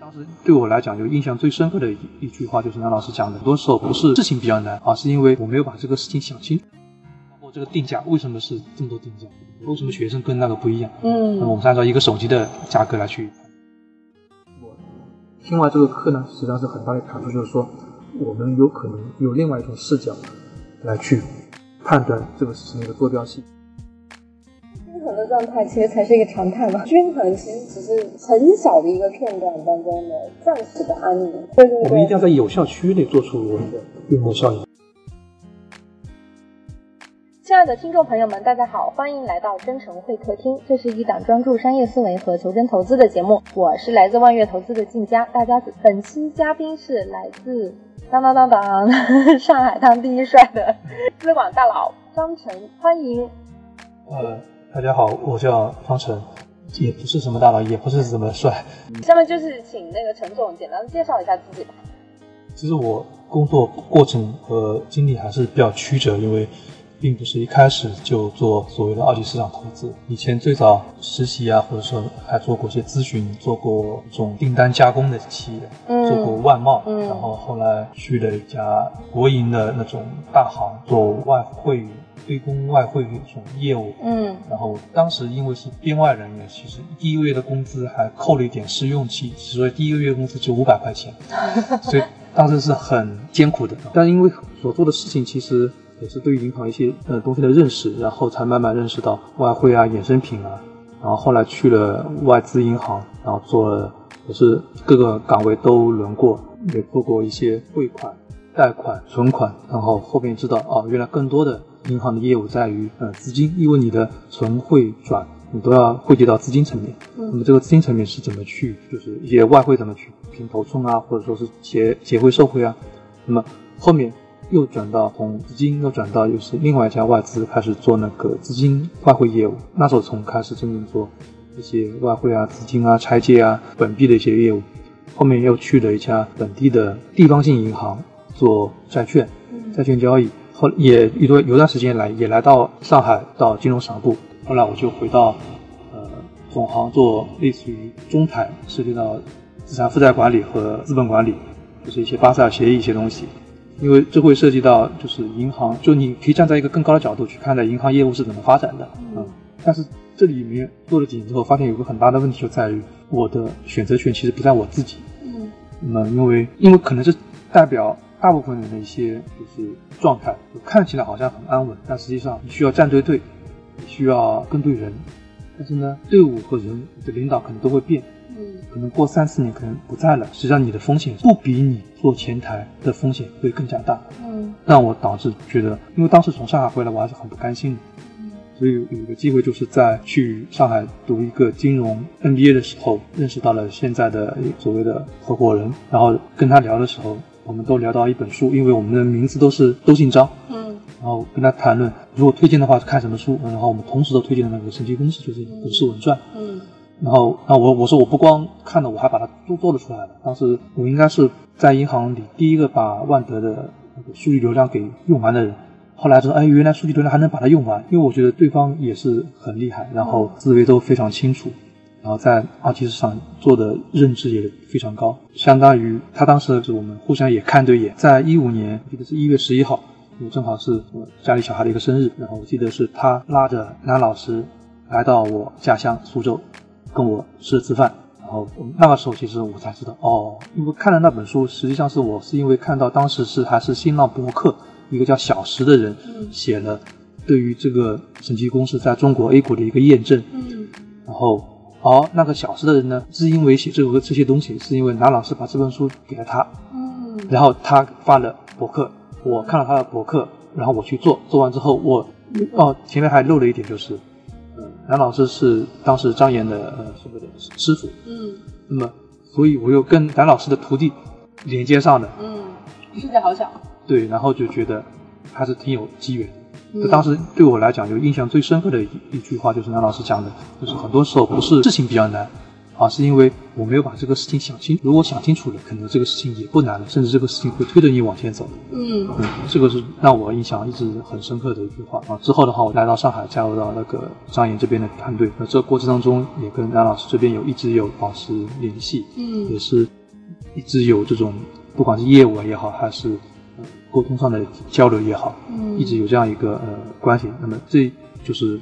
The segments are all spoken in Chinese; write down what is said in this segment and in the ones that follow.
当时对我来讲，就印象最深刻的一一句话，就是南老师讲的，很多时候不是事情比较难，而是因为我没有把这个事情想清楚。包括这个定价，为什么是这么多定价？为什么学生跟那个不一样？嗯，那么我们是按照一个手机的价格来去。我听完这个课呢，实际上是很大的感触，就是说，我们有可能有另外一种视角来去判断这个事情的一个坐标系。状态其实才是一个常态嘛。均衡其实只是很小的一个片段当中的暂时的安宁。对对对我们一定要。在有效区域内做出我们的规模效应。亲爱的听众朋友们，大家好，欢迎来到真诚会客厅。这是一档专注商业思维和求真投资的节目，我是来自万悦投资的静佳。大家本期嘉宾是来自当当当当 上海滩第一帅的资管大佬张晨，欢迎。呃，大家好，我叫方晨，也不是什么大佬，也不是什么帅。下面就是请那个陈总简单介绍一下自己吧。其实我工作过程和经历还是比较曲折，因为并不是一开始就做所谓的二级市场投资。以前最早实习啊，或者说还做过一些咨询，做过这种订单加工的企业，嗯做过外贸，嗯然后后来去了一家国营的那种大行，做外汇对公外汇这种业务。嗯然后当时因为是编外人员，其实第一个月的工资还扣了一点试用期，所以第一个月工资就五百块钱，所以当时是很艰苦的。但因为所做的事情其实也是对于银行一些呃东西的认识，然后才慢慢认识到外汇啊、衍生品啊，然后后来去了外资银行，然后做了也是各个岗位都轮过，也做过一些汇款、贷款、存款，然后后面知道哦，原来更多的银行的业务在于呃资金，因为你的存汇转你都要汇集到资金层面。那么这个资金层面是怎么去，就是一些外汇怎么去平头寸啊，或者说是结结汇售汇啊。那么后面又转到从资金又转到又是另外一家外资开始做那个资金外汇业务，那时候从开始真正做一些外汇啊、资金啊、拆借啊、本币的一些业务。后面又去了一家本地的地方性银行做债券，债券交易。后也一段有段时间来也来到上海到金融市场部，后来我就回到呃总行做类似于中台，涉及到资产负债管理和资本管理，就是一些巴塞尔协议一些东西。因为这会涉及到就是银行，就你可以站在一个更高的角度去看待银行业务是怎么发展的，嗯，但是这里面做了几年之后，发现有个很大的问题就在于我的选择权其实不在我自己，嗯。那么因为因为可能是代表大部分人的一些就是状态，就看起来好像很安稳，但实际上你需要站对队，你需要跟对人，但是呢，队伍和人的领导可能都会变，嗯。可能过三四年可能不在了，实际上你的风险不比你做前台的风险会更加大，嗯。让我导致觉得，因为当时从上海回来，我还是很不甘心的。所以有一个机会，就是在去上海读一个金融 MBA 的时候，认识到了现在的所谓的合伙人，然后跟他聊的时候，我们都聊到一本书，因为我们的名字都是都姓张，嗯。然后跟他谈论，如果推荐的话看什么书，然后我们同时都推荐了那个《神奇公式》，就是《股市稳赚》，嗯。然后，那我我说我不光看了，我还把它都做了出来了。当时我应该是在银行里第一个把万德的那个数据流量给用完的人。后来知道，哎，原来数据流量还能把它用完，因为我觉得对方也是很厉害，然后思维都非常清楚，然后在二级市场做的认知也非常高，相当于他当时是我们互相也看对眼。在一五年，我记得是一月十一号，我正好是我家里小孩的一个生日，然后我记得是他拉着男老师来到我家乡苏州，跟我吃了次饭。然后那个时候，其实我才知道，哦，因为看了那本书，实际上是我是因为看到当时是还是新浪博客一个叫小石的人写了对于这个审计公司在中国 A 股的一个验证，嗯然后哦，那个小时的人呢，是因为写这个这些东西，是因为南老师把这本书给了他，嗯然后他发了博客，我看了他的博客，然后我去做，做完之后我哦前面还漏了一点就是，嗯，南老师是当时张岩的呃所谓的师傅，嗯那么所以我又跟南老师的徒弟连接上了，嗯，世界好小。对，然后就觉得还是挺有机缘的。嗯就当时对我来讲，就印象最深刻的一一句话，就是南老师讲的，就是很多时候不是事情比较难，而是因为我没有把这个事情想清。如果想清楚了，可能这个事情也不难了，甚至这个事情会推着你往前走。嗯嗯，这个是让我印象一直很深刻的一句话啊。之后的话，我来到上海，加入到那个张岩这边的团队。那这个过程当中，也跟南老师这边有一直有保持联系，嗯也是一直有这种不管是业务也好，还是呃沟通上的交流也好，嗯一直有这样一个呃关系。那么这就是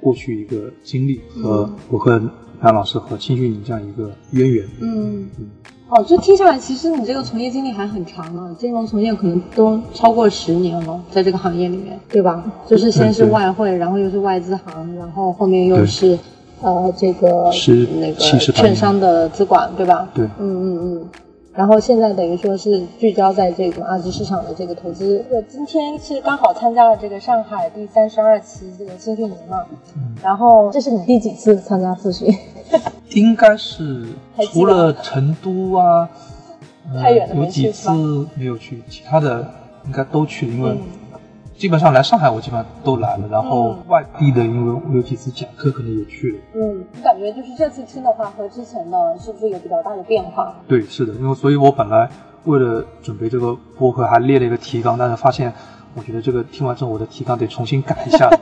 过去一个经历和嗯我和梁老师和青训营这样一个渊源。嗯嗯，哦，这听下来，其实你这个从业经历还很长呢，金融从业可能都超过十年了，在这个行业里面，对吧？就是先是外汇，然后又是外资行，然后后面又是呃这个是那个券商的资管，对吧？对嗯嗯嗯。然后现在等于说是聚焦在这个二级市场的这个投资。我今天是刚好参加了这个上海第三十二期这个新训营嘛，嗯然后这是你第几次参加复训？应该是 除了成都啊，呃太远了没去有几次没有去，其他的应该都去了，因为嗯基本上来上海我基本上都来了，然后嗯外地的，因为我有几次讲课可能也去了。嗯，你感觉就是这次听的话和之前的是不是有比较大的变化？对，是的，因为所以我本来为了准备这个播客还列了一个提纲，但是发现我觉得这个听完之后我的提纲得重新改一下。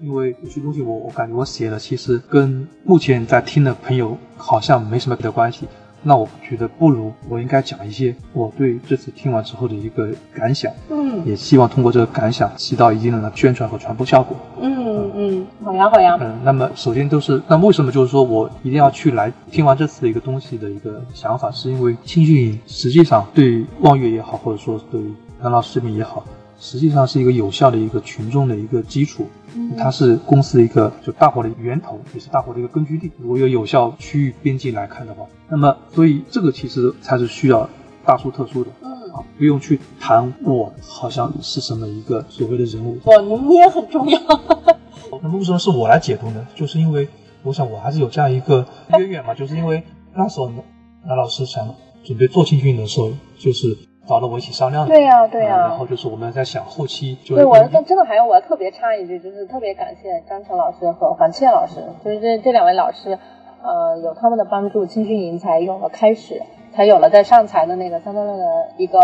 因为有些东西我我感觉我写的其实跟目前在听的朋友好像没什么的关系，那我觉得不如我应该讲一些我对这次听完之后的一个感想，嗯也希望通过这个感想起到一定的宣传和传播效果。嗯嗯，好呀好呀，嗯，那么首先都是，那为什么就是说我一定要去来听完这次的一个东西的一个想法，是因为青训营实际上对望月也好，或者说对于杨老师这边也好，实际上是一个有效的一个群众的一个基础，嗯它是公司的一个就大伙的源头，也是大伙的一个根据地。如果有有效区域边界来看的话，那么所以这个其实才是需要大书特书的。嗯，啊，不用去谈我好像是什么一个所谓的人物，我你也很重要。那么为什么是我来解读呢？就是因为我想我还是有这样一个渊源嘛，就是因为那时候呢，那老师想准备做青训营的时候，就是找了我一起商量的。对呀对呀嗯然后就是我们在想后期就对，我真真的还有我要特别插一句，就是特别感谢张成老师和黄倩老师，就是这这两位老师，呃，有他们的帮助，青训营才有了开始，才有了在上财的那个三段论的一个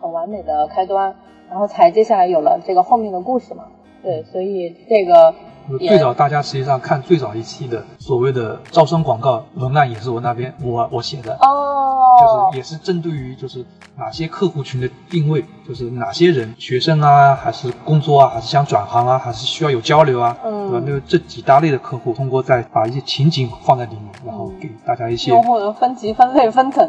很完美的开端，然后才接下来有了这个后面的故事嘛。对，所以这个也最早大家实际上看最早一期的所谓的招生广告文案也是我那边我我写的，哦，就是也是针对于就是哪些客户群的定位，就是哪些人，学生啊，还是工作啊，还是想转行啊，还是需要有交流啊，嗯对吧？那这几大类的客户，通过再把一些情景放在里面，然后给大家一些、用户的分级、分类、分层。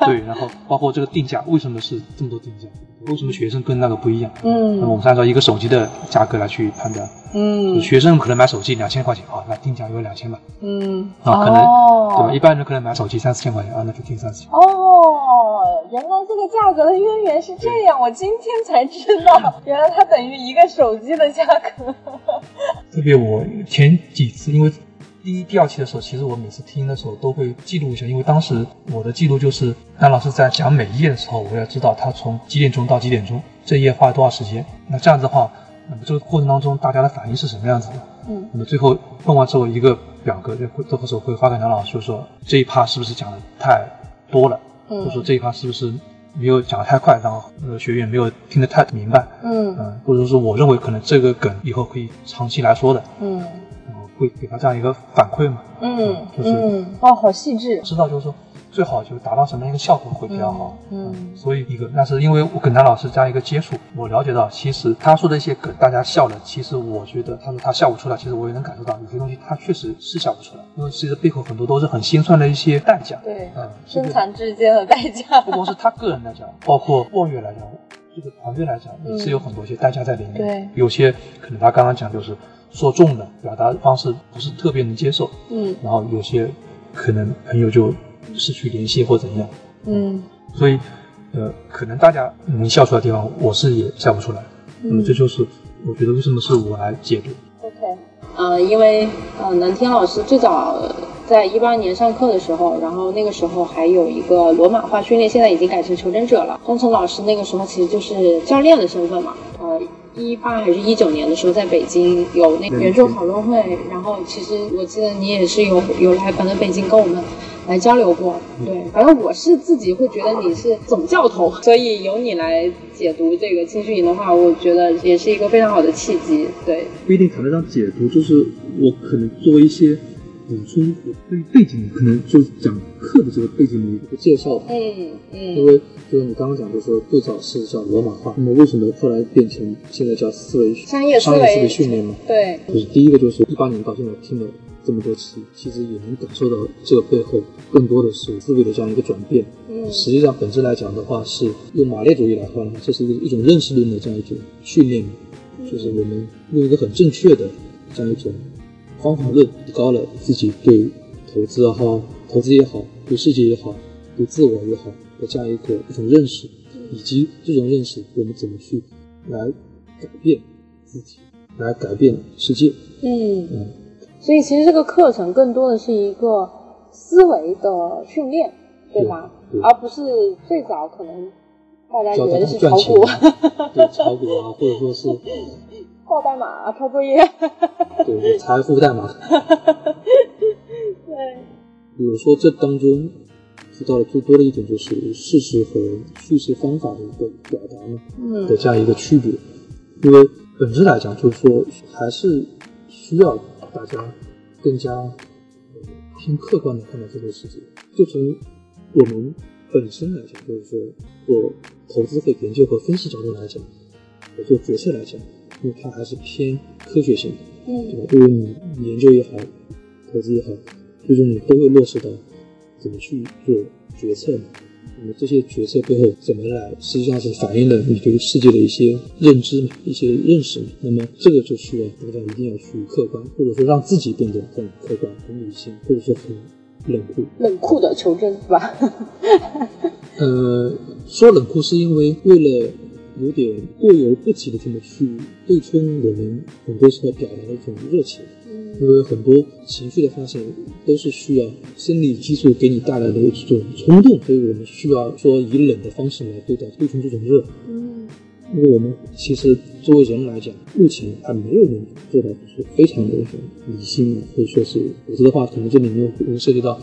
对，然后包括这个定价，为什么是这么多定价？为什么学生跟那个不一样？嗯那么我嗯们是按照一个手机的价格来去判断，嗯学生可能买手机两千块钱啊，那定价有两千吧，嗯，啊，可能、哦对吧？一般人可能买手机三四千块钱啊，那就定三四千。哦，原来这个价格的渊源是这样，我今天才知道，原来它等于一个手机的价格。特别我前几次，因为第一、第二期的时候，其实我每次听的时候都会记录一下，因为当时我的记录就是丹老师在讲每一页的时候，我要知道他从几点钟到几点钟，这一页花了多少时间。那这样子的话，那么这个过程当中大家的反应是什么样子的？嗯那么最后弄完之后，一个表格就会这个时候会发给梁老师，就说这一趴是不是讲的太多了，嗯或者说这一趴是不是没有讲的太快，让呃学员没有听得太明白。嗯嗯，或者说我认为可能这个梗以后可以长期来说的，嗯然后会给他这样一个反馈嘛，嗯就是嗯，哦，好细致。知道就是说最好就达到什么样一个效果会比较好。嗯所以一个，那是因为我跟谭老师这样一个接触，我了解到，其实他说的一些梗，大家笑了，其实我觉得他说他笑不出来，其实我也能感受到有些东西他确实是笑不出来，因为其实背后很多都是很心酸的一些代价。对，嗯，这个生残之间的代价。不光是他个人来讲，包括望月来讲，这个团队来讲，也是有很多一些代价在里面。对有些可能他刚刚讲就是说中了，表达方式不是特别能接受，嗯然后有些可能朋友就失去联系或怎样，嗯所以呃，可能大家能笑出来的地方，我是也笑不出来。那么这就是我觉得为什么是我来解读。，OK。呃，因为呃，南天老师最早在一八年上课的时候，然后那个时候还有一个罗马化训练，现在已经改成求真者了。张晨老师那个时候其实就是教练的身份嘛，呃，一八还是一九年的时候，在北京有那个元首讨论会，然后其实我记得你也是有有来反正北京跟我们来交流过。对，反正我是自己会觉得你是总教头，所以由你来解读这个青训营的话，我觉得也是一个非常好的契机。对，不一定谈得上解读，就是我可能做一些。补充对于背景可能就是讲课的这个背景的一个介绍吧。嗯嗯。因为就是你刚刚讲就是说最早是叫罗马化，那么为什么后来变成现在叫思维商业思维训练嘛？对。就是第一个就是一八年到现在听了这么多期，其实也能感受到这个背后更多的是思维的这样一个转变。嗯。实际上本质来讲的话，是用马列主义来换，这是一个一种认识论的这样一种训练，就是我们用一个很正确的这样一种。方法论提高了自己对投资也好，投资也好，对世界也好，对自我也好的这样一个一种认识，以及这种认识我们怎么去来改变自己，来改变世界。嗯嗯，所以其实这个课程更多的是一个思维的训练，对吧？而不是最早可能大家以为是炒股，对 炒股啊，或者说是。报代码、抄作业，对，财富代码。对。比如说，这当中提到的最多的一点就是事实和叙事方法的一个表达嘛，嗯，的这样一个区别。因为本质来讲，就是说还是需要大家更加偏客观的看待这个世界。就从我们本身来讲，就是说做投资和研究和分析角度来讲，我做决策来讲。因为它还是偏科学性的，嗯，对吧？因为你研究也好，投资也好，最终你都会落实到怎么去做决策嘛。那么这些决策背后怎么来，实际上是反映了你对世界的一些认知嘛，一些认识嘛。那么这个就需要大家一定要去客观，或者说让自己变得更客观、很理性，或者说很冷酷。冷酷的求真是吧？呃，说冷酷是因为为了。有点过犹不及的这么去对冲我们很多时候表达的一种热情，因为很多情绪的发泄都是需要生理激素给你带来的这种冲动，所以我们需要说以冷的方式来对待对冲这种热。嗯，因为我们其实作为人来讲，目前还没有人做到就是非常的一种理性啊，或者说是否则的话，可能这里面会涉及到，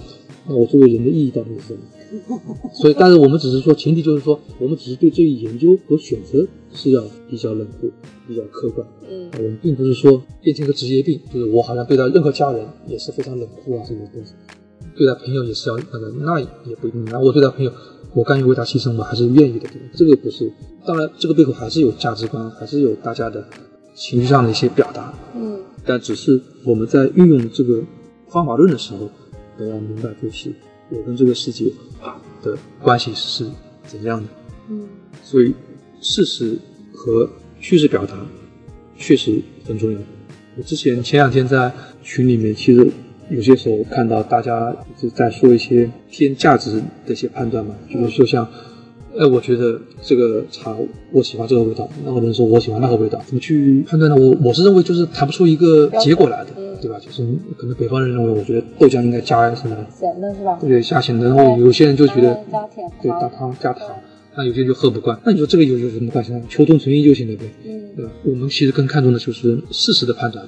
那我作为人的意义到底是什么？所以，但是我们只是说，前提就是说，我们只是对这一研究和选择是要比较冷酷、比较客观。嗯，我们并不是说变成一个职业病，就是我好像对待任何家人也是非常冷酷啊，这种东西，对待朋友也是要那个，那也不一定。那我对待朋友，我甘于为他牺牲，我还是愿意的。这个不是，当然这个背后还是有价值观，还是有大家的情绪上的一些表达。嗯，但只是我们在运用这个方法论的时候，都要明白就是。我跟这个世界的关系是怎样的？嗯，所以事实和叙事表达确实很重要。我之前前两天在群里面，其实有些时候看到大家就在说一些偏价值的一些判断嘛，比如说像，哎，我觉得这个茶我喜欢这个味道，那个人说我喜欢那个味道，怎么去判断呢？我我是认为就是谈不出一个结果来的。对吧？就是可能北方人认为，我觉得豆浆应该加什么？咸的是吧？对，加咸的。然后有些人就觉得加甜，对，加糖加糖。那有些人就喝不惯。那你说这个有有什么关系呢？求同存异就行了呗。嗯，对吧？我们其实更看重的就是事实的判断。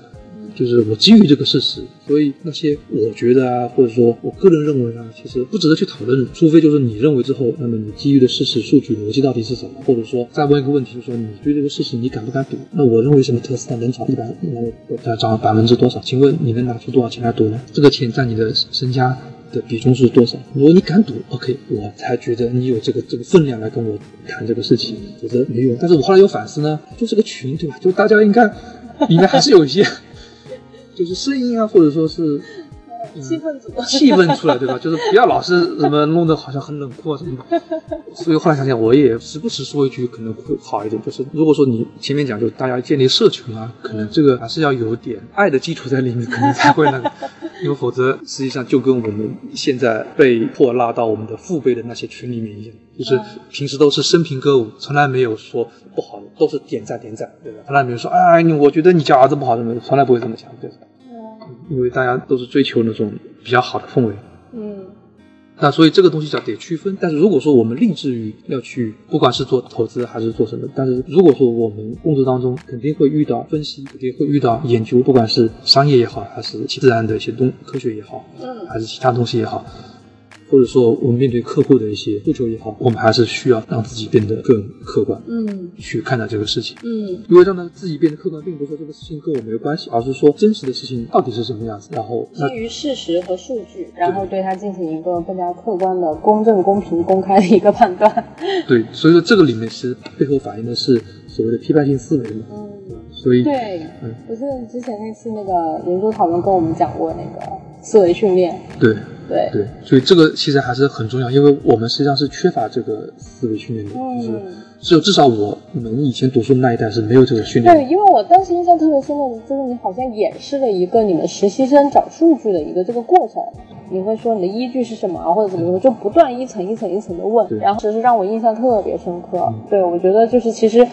就是我基于这个事实，所以那些我觉得啊，或者说我个人认为啊，其实不值得去讨论。除非就是你认为之后，那么你基于的事实数据逻辑到底是什么？或者说再问一个问题，就是说你对这个事实你敢不敢赌？那我认为什么特斯拉能涨一百，能涨百分之多少？请问你能拿出多少钱来赌呢？这个钱占你的身家的比重是多少？如果你敢赌，OK，我才觉得你有这个这个分量来跟我谈这个事情，否则没用。但是我后来有反思呢，就是个群，对吧？就大家应该里面还是有一些。就是声音啊，或者说是气氛组，气氛出来，对吧？就是不要老是什么弄得好像很冷酷啊什么。所以后来想想，我也时不时说一句可能会好一点。就是如果说你前面讲，就大家建立社群啊，可能这个还是要有点爱的基础在里面，可能才会那个。因为否则实际上就跟我们现在被迫拉到我们的父辈的那些群里面一样，就是平时都是生平歌舞，从来没有说不好的，都是点赞点赞，对吧？从来没有说哎，你我觉得你家儿子不好，怎么从来不会这么讲，对吧？因为大家都是追求那种比较好的氛围。嗯。那所以这个东西叫得区分。但是如果说我们立志于要去，不管是做投资还是做什么，但是如果说我们工作当中肯定会遇到分析，肯定会遇到研究，不管是商业也好，还是自然的一些东科学也好，嗯还是其他东西也好。或者说，我们面对客户的一些诉求也好，我们还是需要让自己变得更客观，嗯去看待这个事情。嗯因为让他自己变得客观，并不是说这个事情跟我没有关系，而是说真实的事情到底是什么样子。然后，基于事实和数据，然后对它进行一个更加客观的、公正、公平、公开的一个判断。对，所以说这个里面其实背后反映的是所谓的批判性思维嘛。嗯。所以，对嗯，我记得之前那次那个研究讨论跟我们讲过那个思维训练，对对，对，所以这个其实还是很重要，因为我们实际上是缺乏这个思维训练的，就是嗯，只有至少我们以前读书的那一代是没有这个训练对，因为我当时印象特别深的就是你好像演示了一个你们实习生找数据的一个这个过程，你会说你的依据是什么啊，或者怎么怎么，就不断一层一层一层的问对，然后其实让我印象特别深刻。嗯对，我觉得就是其实，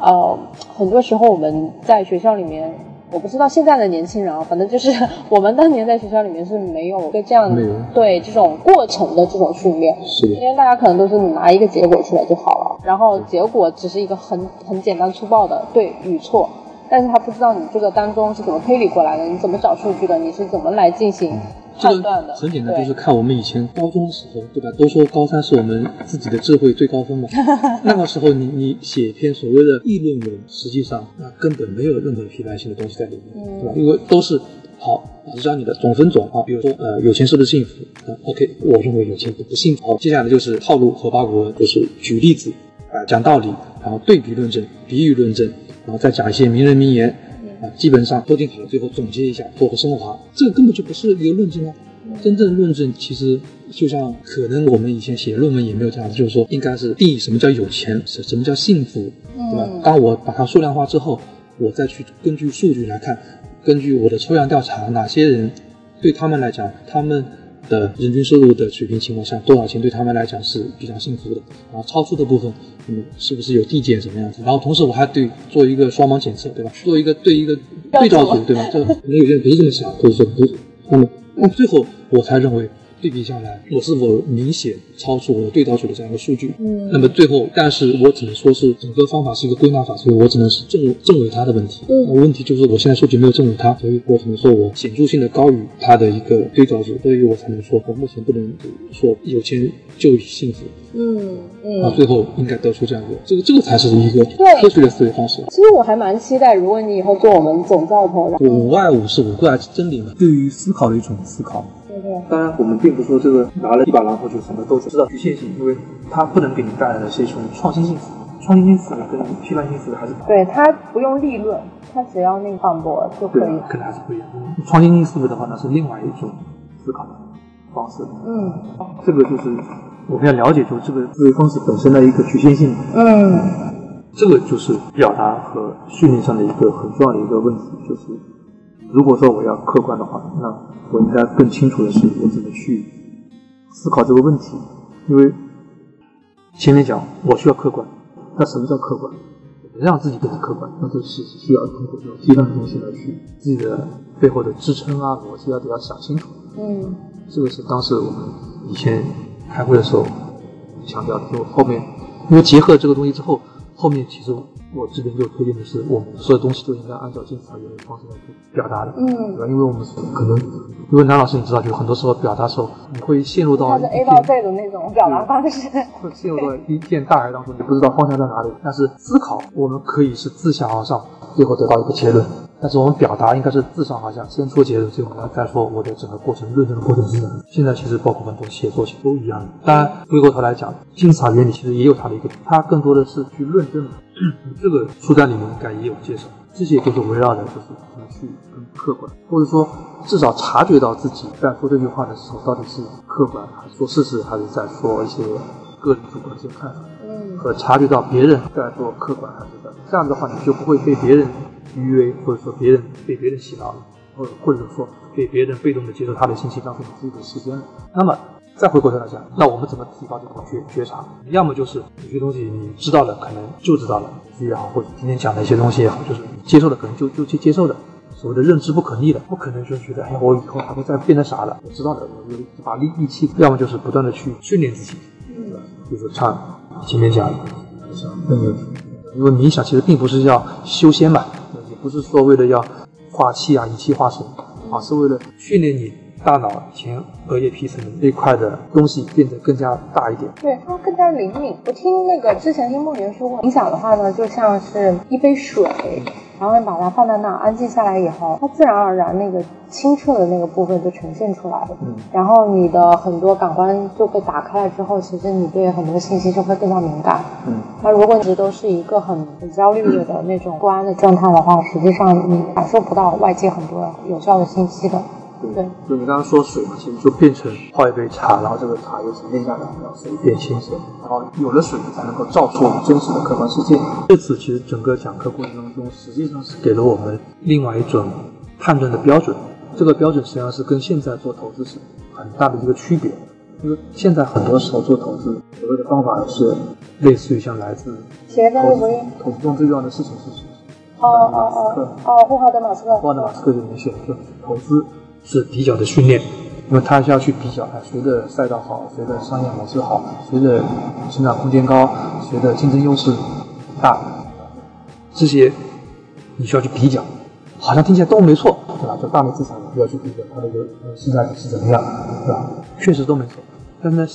呃，很多时候我们在学校里面。我不知道现在的年轻人啊，反正就是 我们当年在学校里面是没有一个这样对这种过程的这种训练，是的。因为大家可能都是你拿一个结果出来就好了，然后结果只是一个很很简单粗暴的对与错，但是他不知道你这个当中是怎么推理过来的，你怎么找数据的，你是怎么来进行这个。很简单，就是看我们以前高中的时候，对吧？都说高三是我们自己的智慧最高峰嘛。那个时候你你写一篇所谓的议论文，实际上那根本没有任何批判性的东西在里面，嗯对吧？因为都是好老师教你的总分总啊，比如说呃有钱是不是幸福？啊，OK，我认为有钱不不幸福。好，接下来就是套路和八股文，就是举例子啊，讲道理，然后对比论证、比喻论证，然后再讲一些名人名言。啊，基本上都定好了，最后总结一下，做个升华，这个根本就不是一个论证啊。真正论证其实就像可能我们以前写论文也没有这样子，就是说应该是定义什么叫有钱，什什么叫幸福，对吧？当我把它数量化之后，我再去根据数据来看，根据我的抽样调查，哪些人对他们来讲，他们的人均收入的水平情况下，多少钱对他们来讲是比较幸福的，啊超出的部分，嗯，是不是有递减什么样子？然后同时我还对做一个双盲检测，对吧？做一个对一个对照组，对吧？这可能有些人不是这么想，或者说不是，那么那最后我才认为。对比下来，我是否明显超出我的对照组的这样一个数据？嗯那么最后，但是我只能说是整个方法是一个归纳法，所以我只能是证证伪它的问题。嗯那问题就是我现在数据没有证伪它，所以我只能说我显著性的高于它的一个对照组，所以我才能说我目前不能说有钱就幸福。嗯啊，嗯。最后应该得出这样一个，这个这个才是一个对科学的思维方式。其实我还蛮期待，如果你以后做我们总教头，五外五是五个真理嘛？对于思考的一种思考。当然，我们并不是说这个拿了一把榔头就什么都知道局限性，因为它不能给你带来的是一种创新性思维。创新性思维跟批判性思维还是对它不用立论，它只要那个反驳就可以。，可能还是不一样。创新性思维的话呢，是另外一种思考的方式。嗯这个就是我们要了解，就是这个思维方式本身的一个局限性。嗯这个就是表达和训练上的一个很重要的一个问题，就是如果说我要客观的话，那我应该更清楚的是我怎么去思考这个问题，因为前面讲我需要客观，那什么叫客观？让自己变得客观，那就是需要通过这种批判的东西来去自己的背后的支撑啊、逻辑啊都要想清楚。嗯这个是当时我们以前开会的时候强调的，就后面因为结合这个东西之后，后面其实我这边就推荐的是，我们所有东西都应该按照金字塔原理方式来去表达的，嗯对嗯，吧？因为我们可能，因为南老师你知道，就很多时候表达的时候，你会陷入到一 A 片到 Z 的那种表达方式。会陷入到一片大海当中，你不知道方向在哪里。但是思考，我们可以是自下而上，最后得到一个结论；但是我们表达应该是自上而下，先说结论，最后呢再说我的整个过程论证的过程是什么。现在其实包括很多写作其实都一样的。当然，回过头来讲，金字塔原理其实也有它的一个，它更多的是去论证。这个书单里面应该也有介绍，这些就是围绕着就是怎么去更客观，或者说至少察觉到自己在说这句话的时候到底是客观还是说事实，还是在说一些个人主观的一些看法。嗯和察觉到别人在做客观还是在这样的话，你就不会被别人愚为，或者说别人被别人洗脑了，或者或者说被别人被动的接受他的信息，浪费你自己的时间了。那么再回过头来讲，那我们怎么提高这种觉觉察？要么就是有些东西你知道了，可能就知道了，也好，或者今天讲的一些东西也好，就是你接受的可能就就去接受的，所谓的认知不可逆的，不可能就是觉得，哎呀，我以后还会再变得啥的。我知道的，我就把力力气，要么就是不断的去训练自己，对吧？比如说唱，前面讲，嗯，因为冥想其实并不是要修仙嘛，也不是说为了要化气啊、以气化神，啊，是为了训练你大脑前额叶皮层那块的东西变得更加大一点。对，它更加灵敏。我听那个之前听梦圆说过，冥想的话呢，就像是一杯水。然后你把它放在那儿，安静下来以后，它自然而然那个清澈的那个部分就呈现出来了。嗯，然后你的很多感官就被打开了之后，其实你对很多信息就会更加敏感。嗯，那如果你都是一个很很焦虑的那种不安的状态的话，实际上你感受不到外界很多有效的信息的。对，就你刚刚说水嘛，其实就变成泡一杯茶，然后这个茶又沉淀下来，让水变清澈，然后有了水才能够照出真实的客观世界。这次其实整个讲课过程当中，实际上是给了我们另外一种判断的标准，这个标准实际上是跟现在做投资是很大的一个区别。因为现在很多时候做投资，所谓的方法是类似于像来自投资投资中最重要的事情是什么？哦哦哦哦，霍华德马斯克，霍华德马斯克里面写的就投资。是比较的训练，因为他需要去比较，哎，谁的赛道好，谁的商业模式好，谁的成长空间高，谁的竞争优势大，这些你需要去比较，好像听起来都没错，对吧？就大类资产要去比较它的有现在是怎么样，对吧？确实都没错，但是呢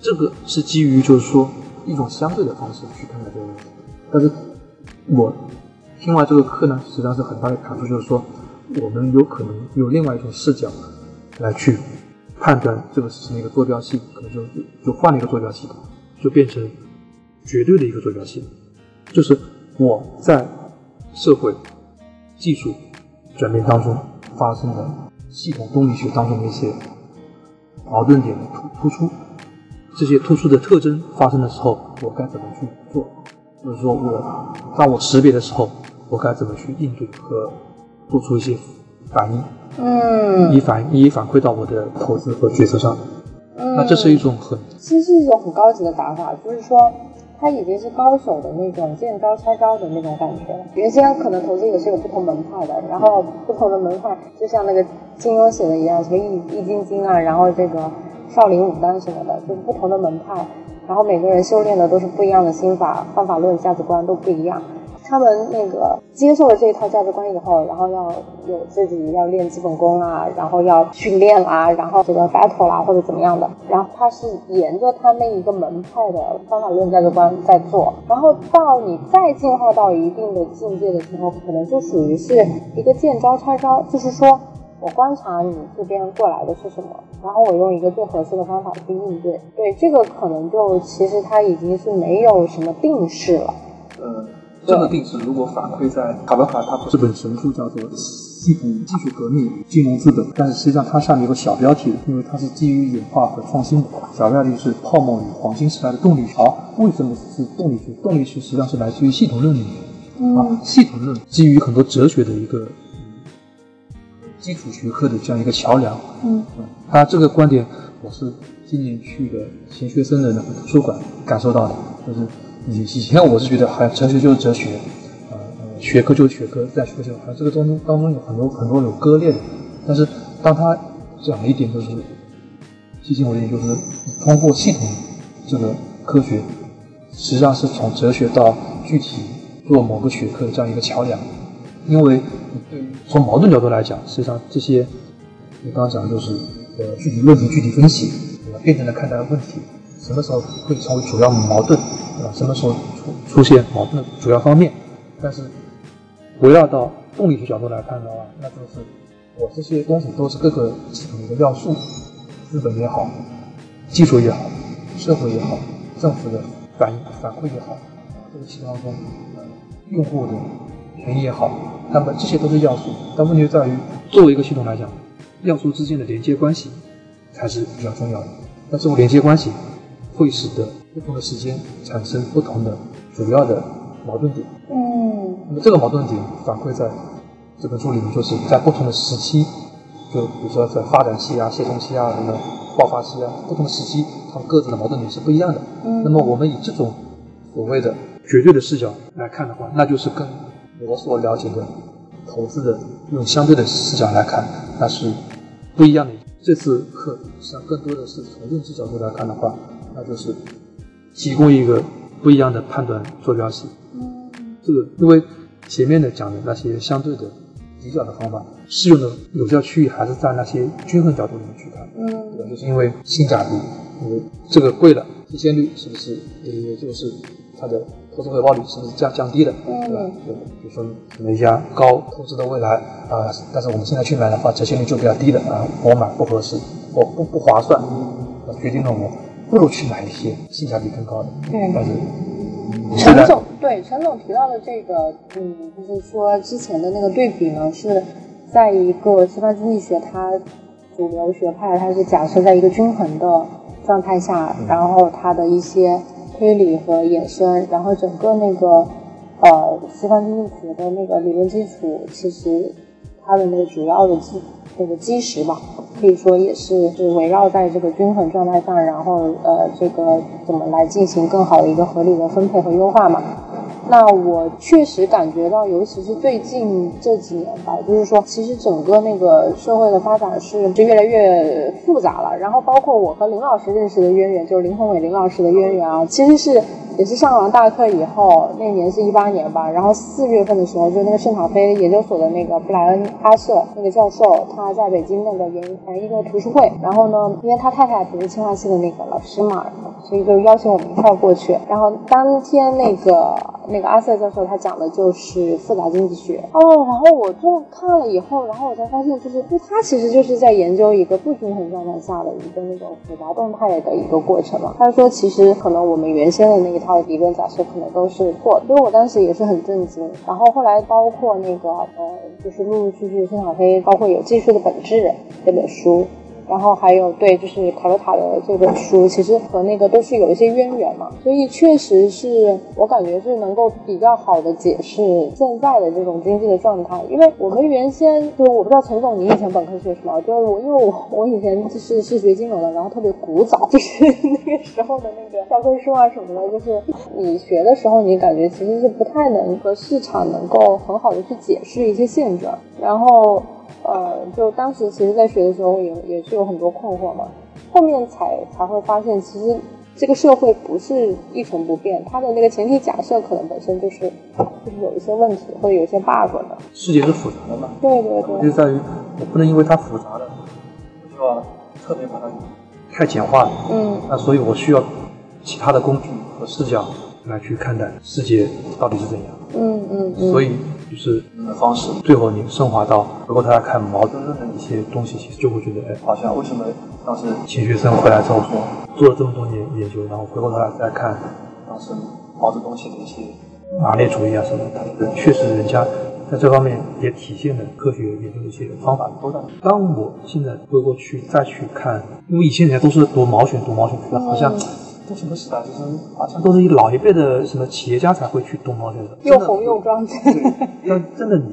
这个是基于就是说一种相对的方式去看待这个问题。但是我听完这个课呢，实际上是很大的感触，就是说。我们有可能有另外一种视角来去判断这个事情的一个坐标系，可能就就换了一个坐标系，就变成绝对的一个坐标系，就是我在社会技术转变当中发生的系统动力学当中的一些矛盾点的突突出，这些突出的特征发生的时候，我该怎么去做？或者说我当我识别的时候，我该怎么去应对和？做出一些反应，嗯，以反以反馈到我的投资和决策上，嗯，那这是一种很，其实是一种很高级的打法，就是说他已经是高手的那种见招拆招的那种感觉。原先可能投资也是有不同门派的，然后不同的门派就像那个金庸写的一样，什么易易筋经啊，然后这个少林武当什么的，就是不同的门派，然后每个人修炼的都是不一样的心法、方法论、价值观都不一样。他们那个接受了这一套价值观以后，然后要有自己要练基本功啊，然后要训练啊，然后这个 battle 啦或者怎么样的，然后他是沿着他那一个门派的方法论价值观在做，然后到你再进化到一定的境界的时候，可能就属于是一个见招拆招，就是说我观察你这边过来的是什么，然后我用一个最合适的方法去应对。对，这个可能就其实它已经是没有什么定式了。嗯。这个定式如果反馈在卡罗卡，他这本神书叫做《系统技术革命金融资本》，但是实际上它上面有个小标题，因为它是基于演化和创新的。小标题是“泡沫与黄金时代的动力学”。为什么是动力学？动力学实际上是来自于系统论里面啊，系统论基于很多哲学的一个基础学科的这样一个桥梁。嗯，他这个观点，我是今年去的钱学森的那个图书馆感受到的，就是。以以前我是觉得，好像哲学就是哲学，呃，学科就是学科，在学科好像这个中当中有很多很多有割裂的。但是当他讲了一点，就是提醒我一点，就是通过系统这个科学，实际上是从哲学到具体做某个学科的这样一个桥梁。因为从矛盾角度来讲，实际上这些你刚刚讲的就是呃具体论题、具体分析，对吧？辩证的看待问题，什么时候会成为主要矛盾？什么时候出出现矛盾主要方面？但是围绕到动力学角度来看的话，那就是我这些东西都是各个系统的一个要素，资本也好，技术也好，社会也好，政府的反应反馈也好，这个系统当中用户的权益也好，那么这些都是要素。但问题在于，作为一个系统来讲，要素之间的连接关系才是比较重要的。那这种连接关系会使得不同的时间产生不同的主要的矛盾点。嗯，那么这个矛盾点反馈在这本书里面，就是在不同的时期，就比如说在发展期啊、协同期啊、什么爆发期啊，不同的时期，它们各自的矛盾点是不一样的。嗯，那么我们以这种所谓的绝对的视角来看的话，那就是跟我所了解的投资的用相对的视角来看，那是不一样的。这次课实际上更多的是从认知角度来看的话，那就是提供一个不一样的判断坐标系。嗯这个因为前面的讲的那些相对的比较的方法，适用的有效区域还是在那些均衡角度里面去看。嗯对吧？嗯就是因为性价比，因为这个贵了，提现率是不是也也就是它的投资回报率是不是降降低了，对吧嗯？就比如说哪一家高投资的未来啊、但是我们现在去买的话，折现率就比较低的啊，我买不合适，我不不划算，那决定了我不如去买一些性价比更高的，对。但是陈总对陈总提到的这个，嗯，就是说之前的那个对比呢，是在一个西方经济学它主流学派，它是假设在一个均衡的状态下，然后它的一些推理和衍生，然后整个那个呃西方经济学的那个理论基础，其实它的那个主要的基那个基石吧，可以说也是是围绕在这个均衡状态上，然后呃这个怎么来进行更好的一个合理的分配和优化嘛。那我确实感觉到，尤其是最近这几年吧，就是说，其实整个那个社会的发展是就越来越复杂了。然后包括我和林老师认识的渊源，就是林宏伟林老师的渊源啊，其实是也是上完大课以后，那年是一八年吧，然后四月份的时候，就那个圣塔菲研究所的那个布莱恩阿瑟那个教授，他在北京那个研研一个图书会，然后呢，因为他太太不是清华系的那个老师嘛，所以就邀请我们一块儿过去。然后当天那个那个阿瑟教授他讲的就是复杂经济学哦，然后我就看了以后，然后我才发现，就是就他其实就是在研究一个不均衡状态下的一个那种复杂动态的一个过程嘛。他说，其实可能我们原先的那一套理论假设可能都是错的，所以我当时也是很震惊。然后后来包括那个呃，就是陆陆续续孙小飞，包括有技术的本质这本书。然后还有对，就是卡罗塔的这本书，其实和那个都是有一些渊源嘛，所以确实是我感觉是能够比较好的解释现在的这种经济的状态。因为我们原先就我不知道陈总你以前本科学什么，就是我因为我我以前就是是学金融的，然后特别古早，就是 那个时候的那个教科书啊什么的，就是你学的时候你感觉其实是不太能和市场能够很好的去解释一些现状，然后。呃，就当时其实，在学的时候也也是有很多困惑嘛，后面才才会发现，其实这个社会不是一成不变，它的那个前提假设可能本身就是就是有一些问题或者有一些 bug 的。世界是复杂的嘛，对对对，就在于我不能因为它复杂的，我就要特别把它太简化了。嗯那所以我需要其他的工具和视角来去看待世界到底是怎样。嗯嗯嗯，所以就是的方式，最后你升华到，回过头来看毛泽东的一些东西，其实就会觉得，哎，好像为什么当时钱学森回来之后说做了这么多年研究，然后回过头来再看当时毛泽东写的一些马列主义啊什么，确实人家在这方面也体现了科学研究的一些方法。当我现在回过去再去看，因为以前人家都是读毛选读毛选，觉得好像。都什么时代？就是好像都是老一辈的什么企业家才会去读毛选的，又红又壮。对，但真的你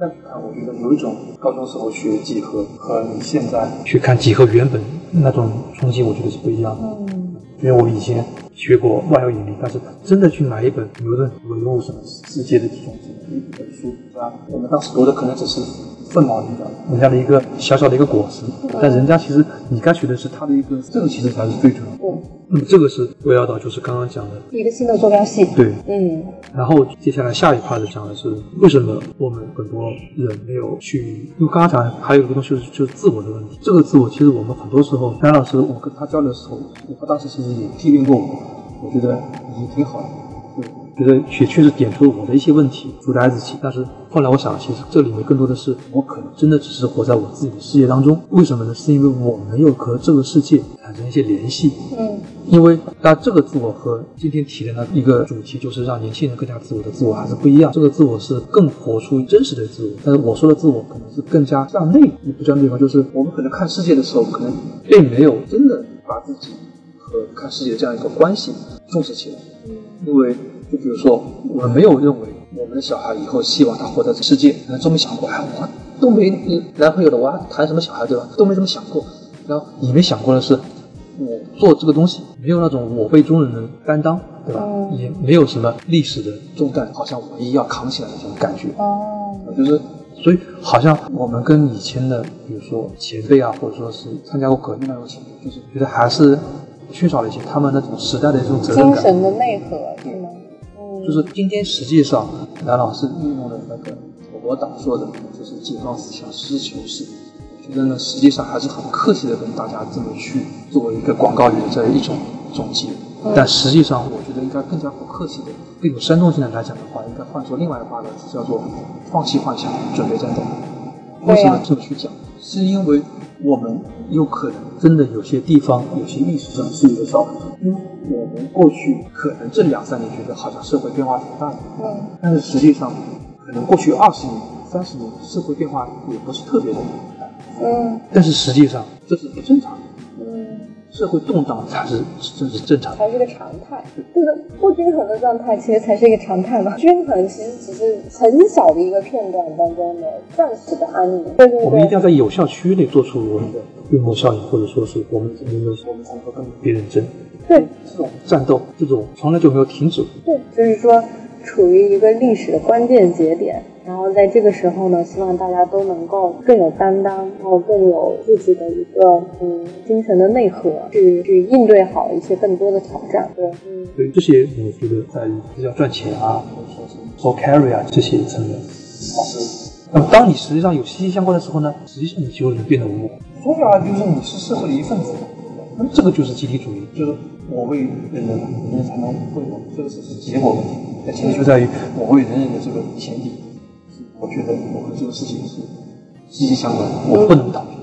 再去看，我觉得有一种高中时候学几何和你现在去看几何原本那种冲击，我觉得是不一样的。嗯因为我以前学过万有引力，但是真的去买一本牛顿唯物什么世界的体重机一本书，对吧？我们当时读的可能只是凤毛麟角，人家的一个小小的一个果实，但人家其实你该学的是他的一个，这个其实才是最重要的。对，那么这个是围绕到就是刚刚讲的，一个新的坐标系。对，嗯。然后接下来下一 part 讲的是为什么我们很多人没有去，因为刚刚讲还有一个东西就是就是自我的问题。这个自我其实我们很多时候，张老师我跟他交流的时候，他当时其实也批评过我，我觉得已经挺好的，就觉得也确实点出了我的一些问题，阻碍自己。但是后来我想，其实这里面更多的是我可能真的只是活在我自己的世界当中。为什么呢？是因为我没有和这个世界产生一些联系。嗯因为那这个自我和今天提的那一个主题，就是让年轻人更加自我的自我还是不一样。这个自我是更活出真实的自我，但是我说的自我可能是更加向内，你不叫内方，就是我们可能看世界的时候，可能并没有真的把自己和看世界的这样一个关系重视起来。因为就比如说，我们没有认为我们的小孩以后希望他活在这世界，可能都没想过，哎，我都没男朋友了，我还谈什么小孩对吧？都没怎么想过。然后你没想过的是，我做这个东西没有那种我辈中人的担当，对吧？嗯也没有什么历史的重担，好像我一要扛起来的这种感觉。哦就是所以好像我们跟以前的，比如说前辈啊，或者说是参加过革命那种前辈，就是觉得还是缺少了一些他们那种时代的这种责任感。精神的内核是吗？嗯，就是今天实际上梁老师运用的那个我党说的，就是解放思想，实事求是。我觉得呢，实际上还是很客气的跟大家这么去作为一个广告语的这一种总结。但实际上，我觉得应该更加不客气的、更有煽动性的来讲的话，应该换做另外八个字，叫做“放弃幻想，准备战斗”。为什么这么去讲？是因为我们有可能真的有些地方、有些意识上是一个少，因为我们过去可能这两三年觉得好像社会变化挺大的，嗯，但是实际上，可能过去二十年、三十年社会变化也不是特别的大，嗯但是实际上这是不正常的。嗯，社会动荡才是这是正常的。才是个常态。这个不均衡的状态其实才是一个常态嘛。均衡其实只是很小的一个片段当中的暂时的安宁。对对我们一定要，在有效区域内做出我们的规模效应，或者说是我们我们的我们才能够跟别人争。对这种战斗，这种从来就没有停止过。对，就是说处于一个历史的关键节点。然后在这个时候呢，希望大家都能够更有担当，然后更有自己的一个嗯精神的内核，去去应对好一些更多的挑战。对，嗯所以这些我觉得在比较赚钱啊，或者说是做 carry 啊这些层面。那么当你实际上有息息相关的时候呢，实际上你就能变得无我。说白了就是你是社会的一份子。那么这个就是集体主义，就是我为人人，人人才能为我，这个只是结果问题。那前提就在于我为人人的这个前提，我觉得我和这个事情是息息相关的，我不能逃避，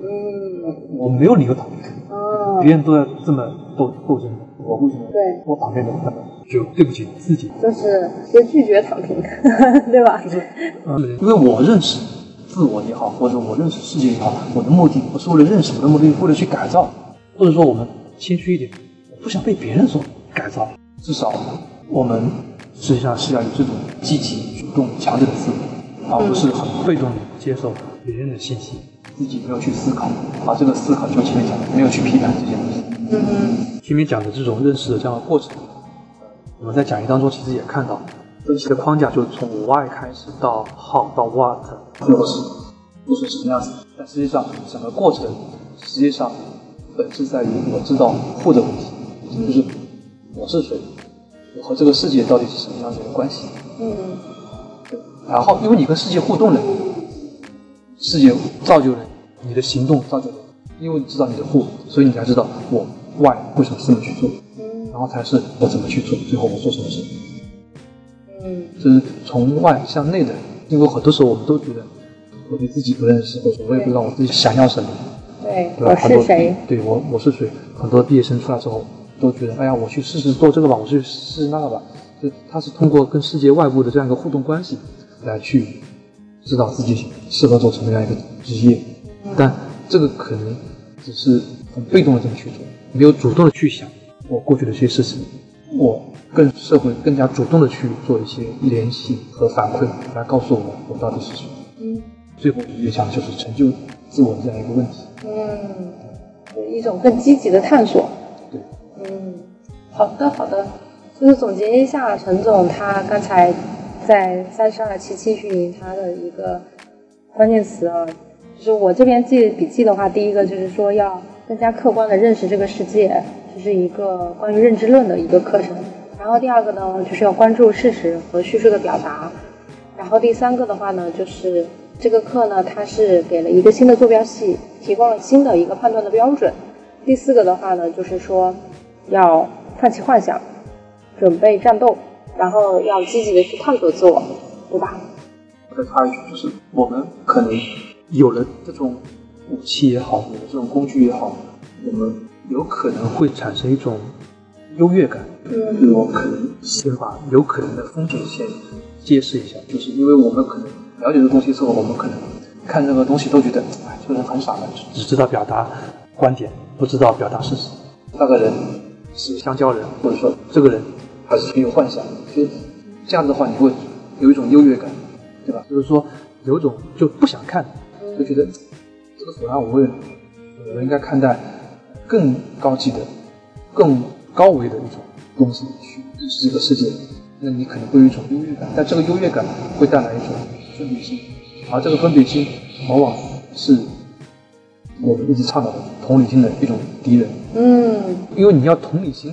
嗯我没有理由逃避。啊，别人都在这么斗斗争，我为什么对我旁边的那么就对不起自己？就是就拒绝躺平，对吧？嗯，因为我认识自我也好，或者我认识世界也好，我的目的不是为了认识，我的目的是为了去改造，或者说我们谦虚一点，我不想被别人所改造，至少我们实际上是要有这种积极、主动、强烈的思维，而不是很被动的接受别人的信息，自己没有去思考，而这个思考就前面讲的没有去批判这些东西。嗯前面讲的这种认识的这样的过程，我们在讲义当中其实也看到，分析的框架就是从 why 开始到 how 到 what，最后是做成什么样子。但实际上整个过程，实际上本质在于我知道 who 的问题，就是我是谁，我和这个世界到底是什么样子的关系。嗯对然后因为你跟世界互动了，世界造就了你，你的行动造就了你，因为你知道你的 who，所以你才知道我 why 为什么这么去做。嗯然后才是我怎么去做，最后我做什么事，嗯这是从外向内的。因为很多时候我们都觉得我对自己不认识，或者我也不知道我自己想要什么，对，对吧？我很多是谁？？对我我是谁？很多毕业生出来之后都觉得，哎呀，我去试试做这个吧，我去试试那个吧。就他是通过跟世界外部的这样一个互动关系来去知道自己适合做什么样一个职业，但这个可能只是很被动的这么去做，没有主动的去想我过去的这些事情，我跟社会更加主动的去做一些联系和反馈，来告诉我我到底是谁。嗯最后也想就是成就自我的这样一个问题。嗯，有一种更积极的探索。好的好的，就是总结一下陈总他刚才在三十二期期训营他的一个关键词啊，就是我这边记笔记的话，第一个就是说要更加客观的认识这个世界，这是一个关于认知论的一个课程。然后第二个呢，就是要关注事实和叙述的表达。然后第三个的话呢，就是这个课呢，它是给了一个新的坐标系，提供了新的一个判断的标准。第四个的话呢，就是说要放弃幻想，准备战斗，然后要积极的去探索自我，对吧？我再插一句，就是我们可能有了这种武器也好，有了这种工具也好，我们有可能会产生一种优越感。嗯就是我们可能先把有可能的风险先揭示一下，就是因为我们可能了解这东西之后，我们可能看任何东西都觉得，哎，这个人很傻的，只只知道表达观点，不知道表达事实。那个人是香蕉人，或者说这个人还是很有幻想，就这样子的话，你会有一种优越感，对吧？就是说有种就不想看，就觉得这个索然无味，我应该看待更高级的、更高维的一种东西去认识这个世界，那你可能会有一种优越感，但这个优越感会带来一种顺利性，而这个分别心往往是我们一直倡导的同理心的一种敌人。嗯因为你要同理心，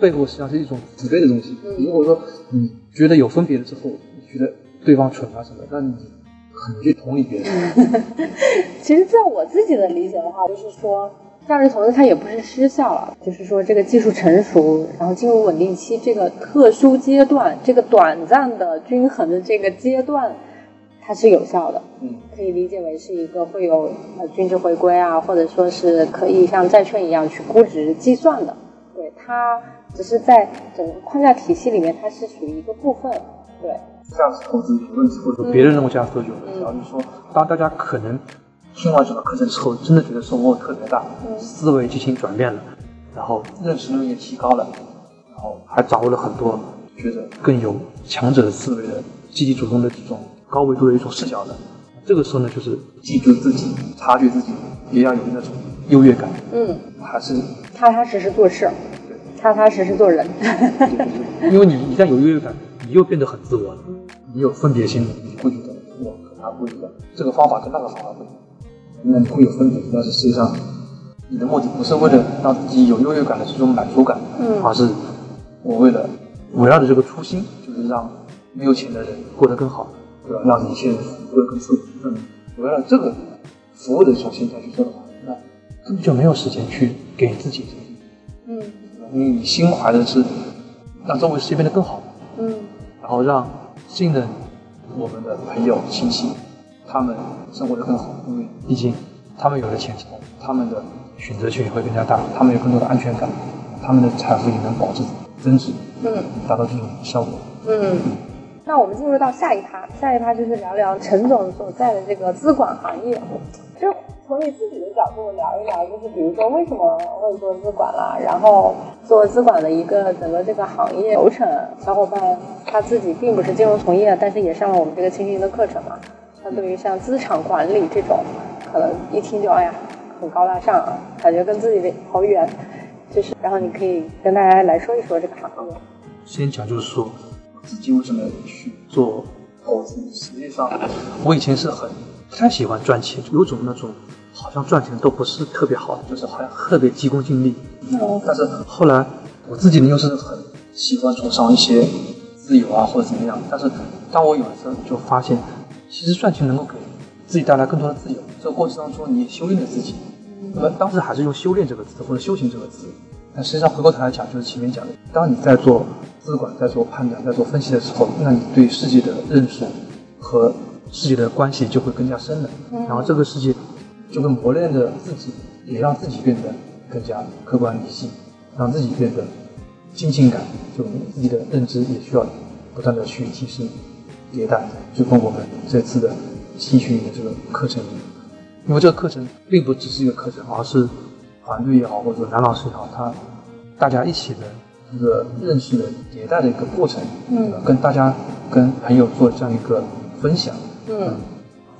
背后实际上是一种自卑的东西。嗯如果说你觉得有分别了之后，你觉得对方蠢啊什么，那你很难去同理别人。其实，在我自己的理解的话，就是说，价值投资它也不是失效了，就是说这个技术成熟，然后进入稳定期这个特殊阶段，这个短暂的均衡的这个阶段，它是有效的。嗯，可以理解为是一个会有呃均值回归啊，或者说是可以像债券一样去估值计算的。对，它只是在整个框架体系里面，它是属于一个部分。对，价值投资有问题，或者说别人认为价值投资有问题，然后就是说，当大家可能听完这个课程之后，真的觉得收获特别大，嗯思维进行转变了，然后认识能力也提高了，然后还掌握了很多觉得更有强者的思维的积极主动的这种高维度的一种视角的。这个时候呢，就是记住自己，察觉自己，也要有那种优越感，嗯，还是踏踏实实做事，踏踏实实做人。因为你一旦有优越感，你又变得很自我了，你有分别心了，你会觉得我和他不一样，这个方法跟那个方法不一样，那你会有分别，但是实际上你的目的不是为了让自己有优越感的这种满足感，嗯。而是我为了围绕着这个初心，就是让没有钱的人过得更好，对吧？让年轻人过得更舒服。嗯，围绕这个服务的小心态去做的话，那根本就没有时间去给自己这个。嗯因为你心怀的是让周围世界变得更好，嗯然后让信任我们的朋友亲戚，他们生活的更好，因为毕竟他们有了钱之后，他们的选择权也会更加大，他们有更多的安全感，他们的财富也能保值增值，嗯达到这种效果。嗯。那我们进入到下一趴，下一趴就是聊聊陈总所在的这个资管行业，就从你自己的角度聊一聊，就是比如说为什么会做资管啦，然后做资管的一个整个这个行业流程，小伙伴他自己并不是金融从业，但是也上了我们这个青训的课程嘛，他对于像资产管理这种，可能一听就哎呀很高大上啊，感觉跟自己的好远，就是然后你可以跟大家来说一说这个行业。先讲就是说，自己为什么要去做投资？实际上，我以前是很不太喜欢赚钱，有种那种好像赚钱都不是特别好的，就是好像特别急功近利。但是后来我自己呢又是很喜欢崇尚一些自由啊或者怎么样，但是当我有了之后就发现，其实赚钱能够给自己带来更多的自由，这个过程当中你也修炼了自己。那么当时还是用修炼这个词或者修行这个词，但实际上回过头来讲，就是前面讲的，当你在做资管、在做判断、在做分析的时候，那你对世界的认识和世界的关系就会更加深了。然后这个世界就会磨练着自己，也让自己变得更加客观理性，让自己变得亲近感，就你自己的认知也需要不断的去提升迭代。就跟我们这次的新训的这个课程一样。因为这个课程并不只是一个课程，而是团队也好，或者男老师也好，他大家一起的一个认识的迭代的一个过程，嗯跟大家跟朋友做这样一个分享，嗯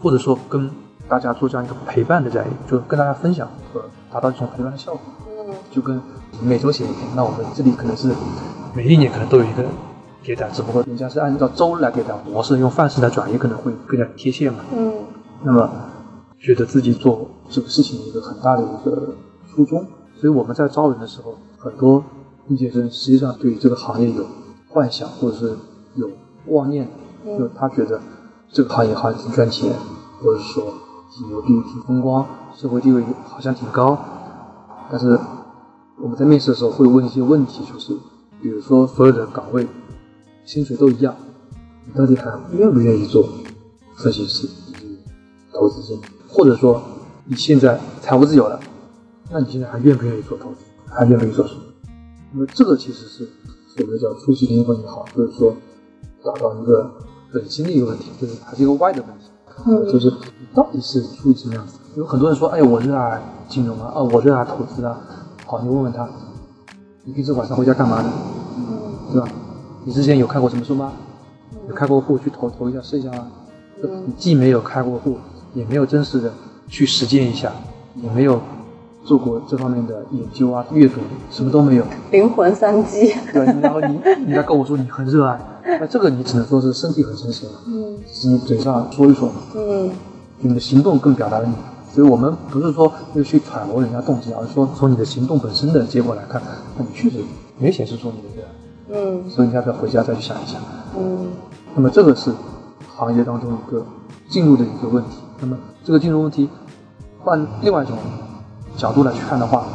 或者说跟大家做这样一个陪伴的这样一个，就跟大家分享和达到一种陪伴的效果，嗯就跟每周写一篇，那我们这里可能是每一年可能都有一个迭代，只不过人家是按照周来迭代模式，用范式来转移可能会更加贴切嘛。嗯那么觉得自己做这个事情的一个很大的一个初衷，所以我们在招人的时候，很多应届生实际上对这个行业有幻想或者是有妄念，嗯就他觉得这个行业好像挺赚钱，或者说挺牛逼、挺风光，社会地位好像挺高，但是我们在面试的时候会问一些问题，就是比如说所有的岗位薪水都一样，你到底还愿不愿意做分析师以及投资经理？或者说你现在财务自由了，那你现在还愿不愿意做投资？还愿不愿意做什么？那么这个其实是所谓叫初级灵魂也好，就是说找到一个本心的一个问题，就是还是一个 why 的问题。嗯就是你到底是出于什么样子？有很多人说，哎，我热爱金融啊，啊，我热爱投资啊。好，你问问他，你平时晚上回家干嘛呢？嗯对吧？你之前有看过什么书吗？有开过户去投投一下试一下吗？嗯你既没有开过户，也没有真实的去实践一下，也没有做过这方面的研究啊、阅读，什么都没有。灵魂三基。对，然后你你来跟我说你很热爱，那这个你只能说是身体很诚实，嗯只是你嘴上说一说嘛，嗯你的行动更表达了你。所以我们不是说要去揣摩人家动机，而是说从你的行动本身的结果来看，那你确实没显示出你的热爱，嗯所以你要不要回家再去想一想？嗯那么这个是行业当中一个进入的一个问题。那么这个进入问题，换另外一种角度来去看的话，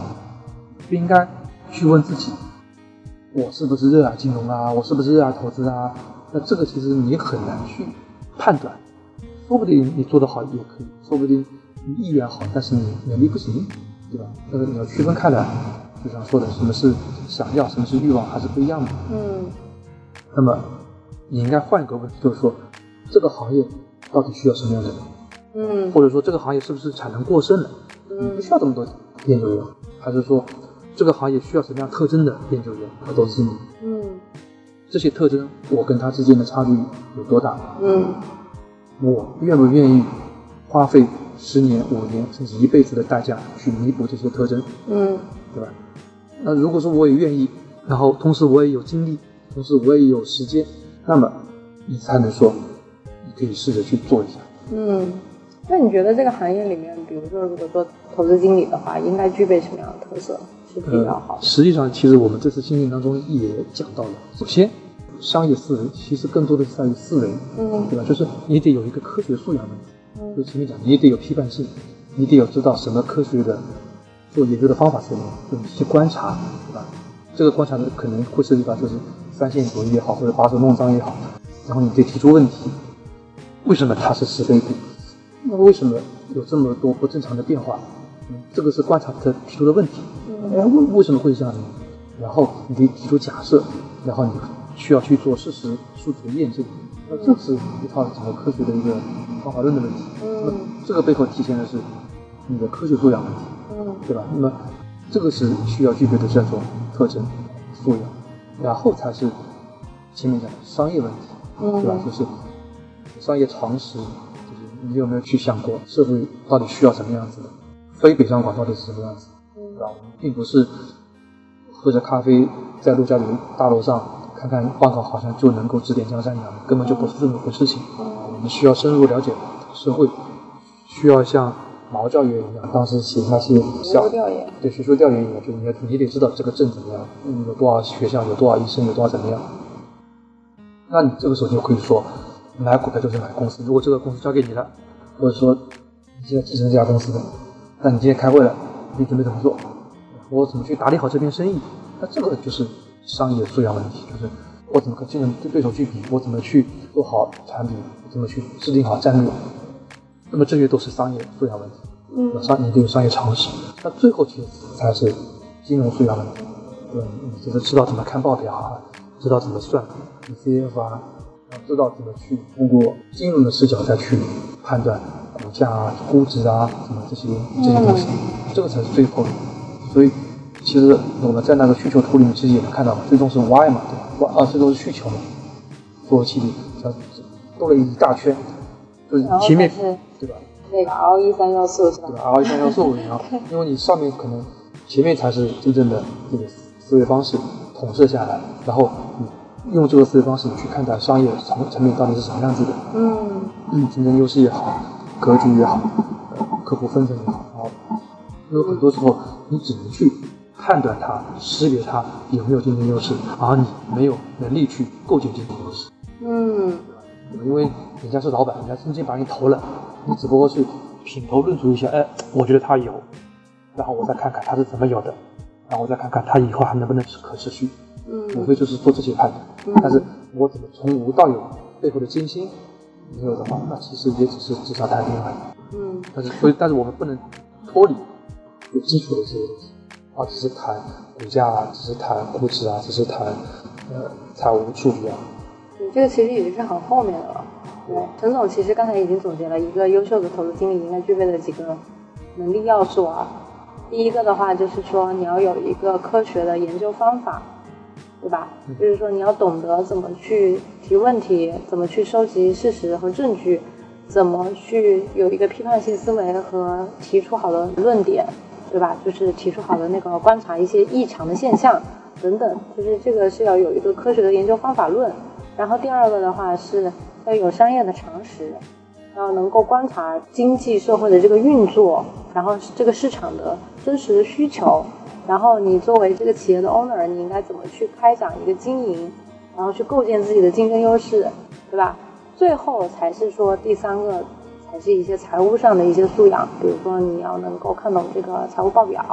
不应该去问自己，我是不是热爱金融啊？我是不是热爱投资啊？那这个其实你很难去判断，说不定你做得好也可以，说不定你意愿好，但是你能力不行，对吧？那个你要区分开来，就像说的，什么是想要，什么是欲望，还是不一样的。嗯那么你应该换一个问题，就是说这个行业到底需要什么样的人，嗯或者说这个行业是不是产能过剩了，嗯不嗯需要这么多研究员，还是说这个行业需要什么样特征的研究员和投资经理？嗯这些特征我跟他之间的差距有多大？嗯我愿不愿意花费十年、五年甚至一辈子的代价去弥补这些特征，嗯对吧？那如果说我也愿意，然后同时我也有精力，同时我也有时间，那么你才能说，你可以试着去做一下。嗯。那你觉得这个行业里面，比如说如果做投资经理的话，应该具备什么样的特色是比较好的？实际上，其实我们这次训练当中也讲到了，首先，商业思维其实更多的是在于思维，嗯对吧？就是你得有一个科学素养的，嗯就前面讲，你也得有批判性，你得有知道什么科学的做研究的方法是什么，就你去观察，对吧？这个观察呢，可能会涉及到就是三线主义也好，或者把手弄脏也好，然后你得提出问题，为什么它是是非股？那为什么有这么多不正常的变化？嗯，这个是观察者提出的问题。哎，为为什么会这样呢？然后你可以提出假设，然后你需要去做事实数据的验证。那这是一套整个科学的一个方法论的问题。那么这个背后体现的是你的科学素养问题，嗯对吧？那么这个是需要具备的这种特征素养，然后才是前面讲的商业问题，对吧？就是商业常识，就是你有没有去想过社会到底需要什么样子的，非北上广到底是什么样子，对吧？我们并不是喝着咖啡在陆家嘴大楼上看看报告，好像就能够指点江山一样，根本就不是这么回事情。我们需要深入了解社会，需要像毛教员一样，当时写那些小学术调研对学术调研一样，就你要你得知道这个镇怎么样，嗯，有多少学校，有多少医生，有多少怎么样。那你这个时候就可以说，买股票就是买公司。如果这个公司交给你了，或者说你现在继承这家公司的，那你今天开会了，你准备怎么做？我怎么去打理好这片生意？那这个就是商业素养问题，就是我怎么跟竞争对手去比，我怎么去做好产品，我怎么去制定好战略。那么这些都是商业素养问题。嗯商你得有商业常识，那最后其实才是金融素养问题。对，你就是知道怎么看报表啊，知道怎么算 DCF 啊，然后知道怎么去通过金融的视角再去判断股价啊、估值啊什么这些这些东西，这个才是最后的。所以其实我们在那个需求图里面其实也能看到，最终是 Y 嘛，对吧？Y 啊，最终是需求嘛，所有气力，像兜了一大圈，就是前面是对吧？那个 RE 三要素是吧对？吧？R 一三要素，然 后因为你上面可能前面才是真正的这个思维方式统摄下来，然后你用这个思维方式去看待商业成成品到底是什么样子的，嗯。嗯，竞争优势也好，格局也好，呃客户分层也好，然后因为很多时候你只能去判断它、识别它有没有竞争优势，而你没有能力去构建竞争优势。嗯。因为人家是老板，人家真金把你投了，你只不过是品头论足一下，哎，我觉得他有，然后我再看看他是怎么有的，然后我再看看它以后还能不能可持续，嗯无嗯非就是做这些判断。嗯但是我怎么从无到有背后的艰辛没有的话，那其实也只是纸上谈兵而已。嗯但是所以，但是我们不能脱离有基础的这些东西，而只是谈股价啊，只是谈估值啊，只是谈呃财务数据啊。你这个其实已经是很后面的了。对，陈总其实刚才已经总结了一个优秀的投资经理应该具备的几个能力要素啊。第一个的话就是说你要有一个科学的研究方法，对吧？就是说你要懂得怎么去提问题，怎么去收集事实和证据，怎么去有一个批判性思维和提出好的论点。对吧？就是提出好的那个观察一些异常的现象等等，就是这个是要有一个科学的研究方法论。然后第二个的话是要有商业的常识，然后能够观察经济社会的这个运作，然后这个市场的真实的需求，然后你作为这个企业的 owner，你应该怎么去开展一个经营，然后去构建自己的竞争优势，对吧？最后才是说第三个，才是一些财务上的一些素养，比如说你要能够看懂这个财务报表，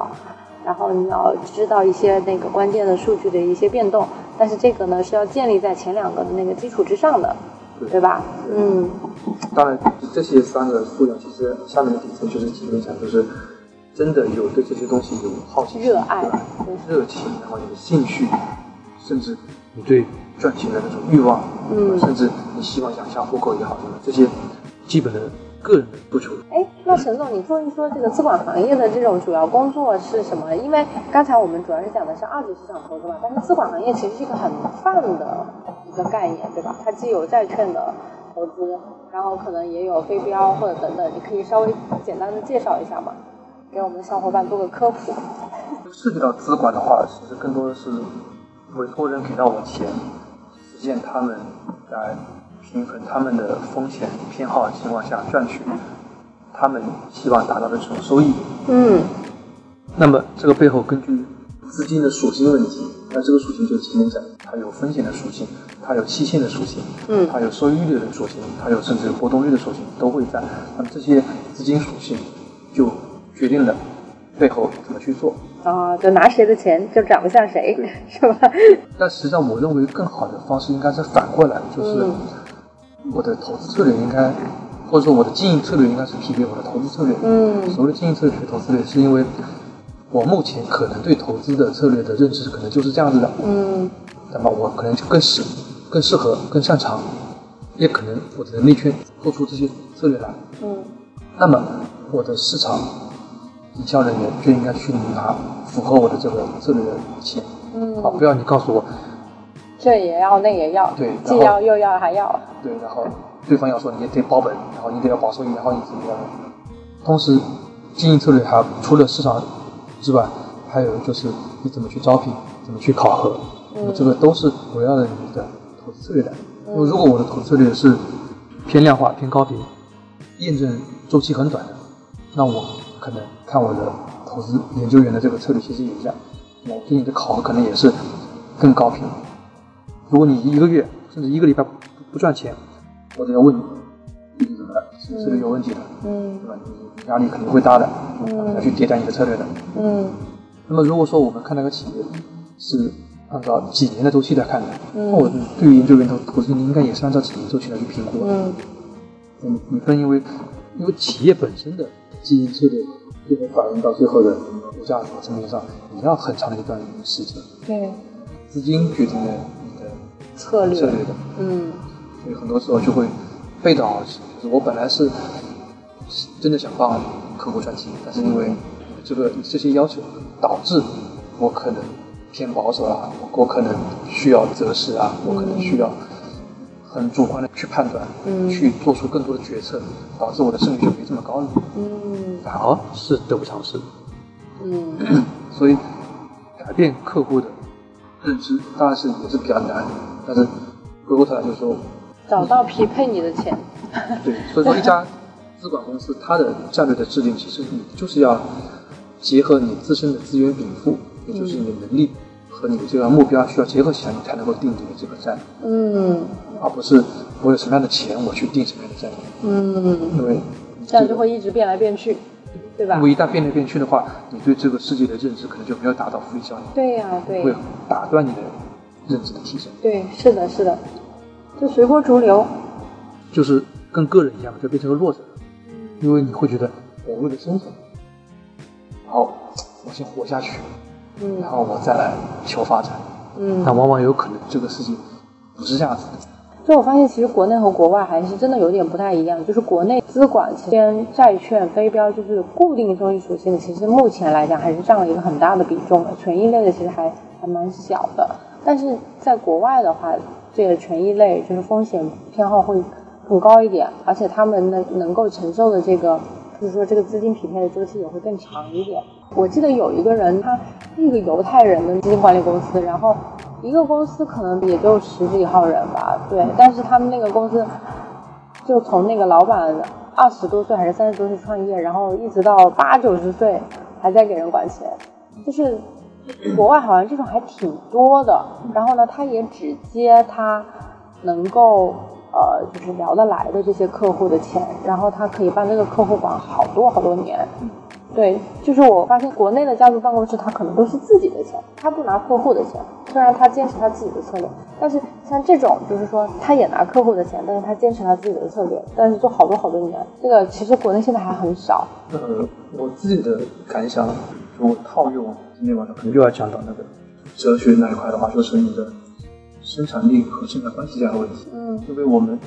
然后你要知道一些那个关键的数据的一些变动，但是这个呢是要建立在前两个的那个基础之上的，对。吧？嗯，当然，这些三个素养其实下面的底层就是基本上就是真的有对这些东西有好奇、热爱热情，然后你的兴趣，甚至你对赚钱的那种欲望，嗯。甚至你希望养家糊口也好，这些基本的个人的不求。哎，那陈总，你说一说这个资管行业的这种主要工作是什么？因为刚才我们主要是讲的是二级市场投资嘛，但是资管行业其实是一个很泛的一个概念，对吧？它既有债券的投资，然后可能也有非标或者等等，你可以稍微简单的介绍一下吗？给我们的小伙伴做个科普。涉及到资管的话，其实更多的是委托人给到我钱，实现他们在平衡他们的风险偏好的情况下赚取他们希望达到的这种收益。嗯那么这个背后根据资金的属性问题，那这个属性就是前面讲，它有风险的属性，它有期限的属性，嗯它有收益率的属性，它有甚至有波动率的属性都会在。那么这些资金属性就决定了背后怎么去做。啊，就拿谁的钱就长得像谁，是吧？但实际上，我认为更好的方式应该是反过来，就是嗯我的投资策略应该，或者说我的经营策略应该是匹配我的投资策略。嗯所谓的经营策略投资策略，是因为我目前可能对投资的策略的认知可能就是这样子的，嗯那么我可能就更适、更适合、更擅长，也可能我的能力圈做出这些策略来。嗯那么我的市场营销人员就应该去拿符合我的这个策略的钱，嗯啊，嗯，不要你告诉我。这也要那也要，对既要又要还要，对，然后对方要说你也得保本，然后你得要保收益，然后你怎么样？同时，经营策略还除了市场之外，还有就是你怎么去招聘，怎么去考核，这个都是围绕着你的投资策略的。因为如果我的投资策略是偏量化、偏高频，验证周期很短的，那我可能看我的投资研究员的这个策略其实也一样，我对你的考核可能也是更高频。如果你一个月甚至一个礼拜不不赚钱，我就要问你，你怎么了？是不是有问题的？嗯对吧？你压力肯定会大的，嗯要去迭代你的策略的。嗯那么如果说我们看那个企业是按照几年的周期来看的，嗯那我对于研究员投投资应该也是按照几年周期来去评估的。嗯嗯，你不能因为因为企业本身的经营策略，最后反映到最后的股价和成本上，你要很长的一段时间，对，资金决定的策略策略的。嗯所以很多时候就会背道而驰。就是我本来是真的想帮客户赚钱，但是因为这个这些要求，导致我可能偏保守啊，我我可能需要择时啊，我可能需要很主观的去判断，嗯去做出更多的决策，导致我的胜率就没这么高了，嗯反而是得不偿失。嗯 所以改变客户的认知当然是也是比较难，但是回过头来就是说，找到匹配你的钱，对，所以说一家资管公司它的战略的制定，其实你就是要结合你自身的资源禀赋，也就是你的能力和你的这个目标需要结合起来，你才能够定你的这个战略，嗯。而不是我有什么样的钱我去定什么样的战略，嗯，因为这样就会一直变来变去，对吧？因？为一旦变来变去的话，你对这个世界的认知可能就没有达到复利效应，对呀、对会打断你的认知的提升。对，是的，是的，就随波逐流，就是跟个人一样，就变成个弱者，因为你会觉得我为了生存，好，我先活下去，嗯然后我再来求发展。嗯但。往往有可能这个事情不是这样子的。就我发现，其实国内和国外还是真的有点不太一样。就是国内资管偏债券、非标，就是固定收益属性的，其实目前来讲还是占了一个很大的比重的。权益类的其实还还蛮小的，但是在国外的话，这个权益类就是风险偏好会更高一点，而且他们能能够承受的这个就是说这个资金匹配的周期也会更长一点。我记得有一个人，他是一个犹太人的基金管理公司，然后一个公司可能也就十几号人吧，对，但是他们那个公司就从那个老板二十多岁还是三十多岁创业，然后一直到八九十岁还在给人管钱，就是国外好像这种还挺多的。然后呢，他也只接他能够呃就是聊得来的这些客户的钱，然后他可以帮这个客户管好多好多年。对，就是我发现国内的家族办公室，他可能都是自己的钱，他不拿客户的钱。虽然他坚持他自己的策略，但是像这种，就是说他也拿客户的钱，但是他坚持他自己的策略，但是做好多好多年，这个其实国内现在还很少。呃，我自己的感想，如果套用今天晚上可能又要讲到那个哲学那一块的话，就是你的生产力和生产关系这样的问题。嗯，因为我们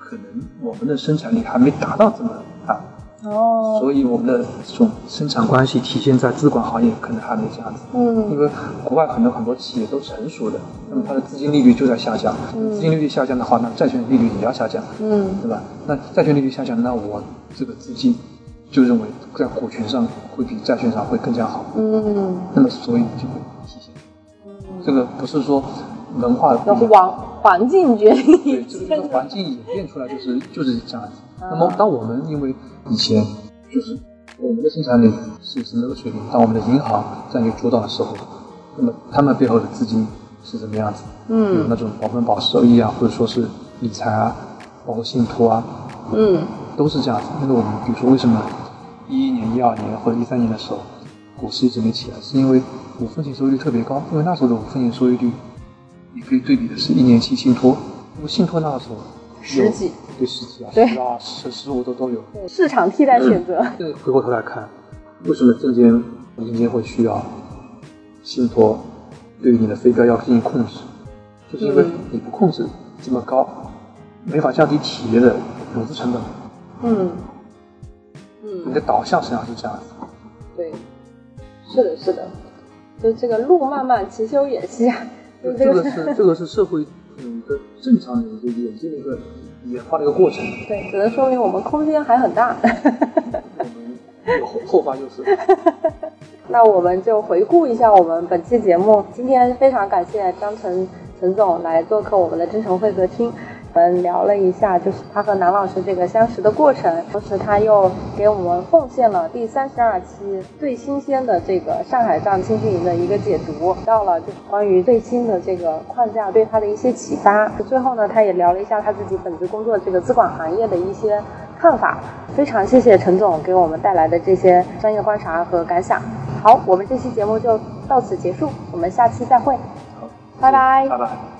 可能我们的生产力还没达到这么大。哦，所以我们的这种生产关系体现在资管行业可能还没这样子。嗯，因为国外可能很多企业都成熟的，那么它的资金利率就在下降。嗯，资金利率下降的话，那债券利率也要下降。嗯，对吧？那债券利率下降，那我这个资金就认为在股权上会比债券上会更加好。嗯，那么所以就会体现。嗯，这个不是说文化的环环境决定。对，这个环境演变出来就是就是这样子。那么当我们因为以前就是我们的生产力是什么个水平？当我们的银行占据主导的时候，那么他们背后的资金是什么样子？嗯，有那种保本保收益啊，或者说是理财啊，包括信托啊，嗯，都是这样子。那个我们比如说为什么一一年、一二年或者一三年的时候股市一直没起来，是因为五分钱收益率特别高，因为那时候的五分钱收益率，你可以对比的是一年期信托，因为信托那个时候十几。对十几啊，对十啊，十十五都都有。市场替代选择。对，回过头来看，为什么证监、银监会需要信托对于你的飞镖要进行控制？就是因为你不控制这么高，没法降低企业的融资成本。嗯嗯，你的导向实际上是这样子。对，是的，是的，就这个路漫漫其修远兮啊。这个是 这个是社会嗯的正常的一个演进的一个。演化的一个过程，对，只能说明我们空间还很大。我们后后发优势。那我们就回顾一下我们本期节目。今天非常感谢张晨陈总来做客我们的真诚会客厅。我们聊了一下，就是他和南老师这个相识的过程，同时他又给我们奉献了第三十二期最新鲜的这个上海站青训营的一个解读，到了就是关于最新的这个框架对他的一些启发。最后呢，他也聊了一下他自己本职工作这个资管行业的一些看法。非常谢谢陈总给我们带来的这些专业观察和感想。好，我们这期节目就到此结束，我们下期再会。好，拜拜。拜拜。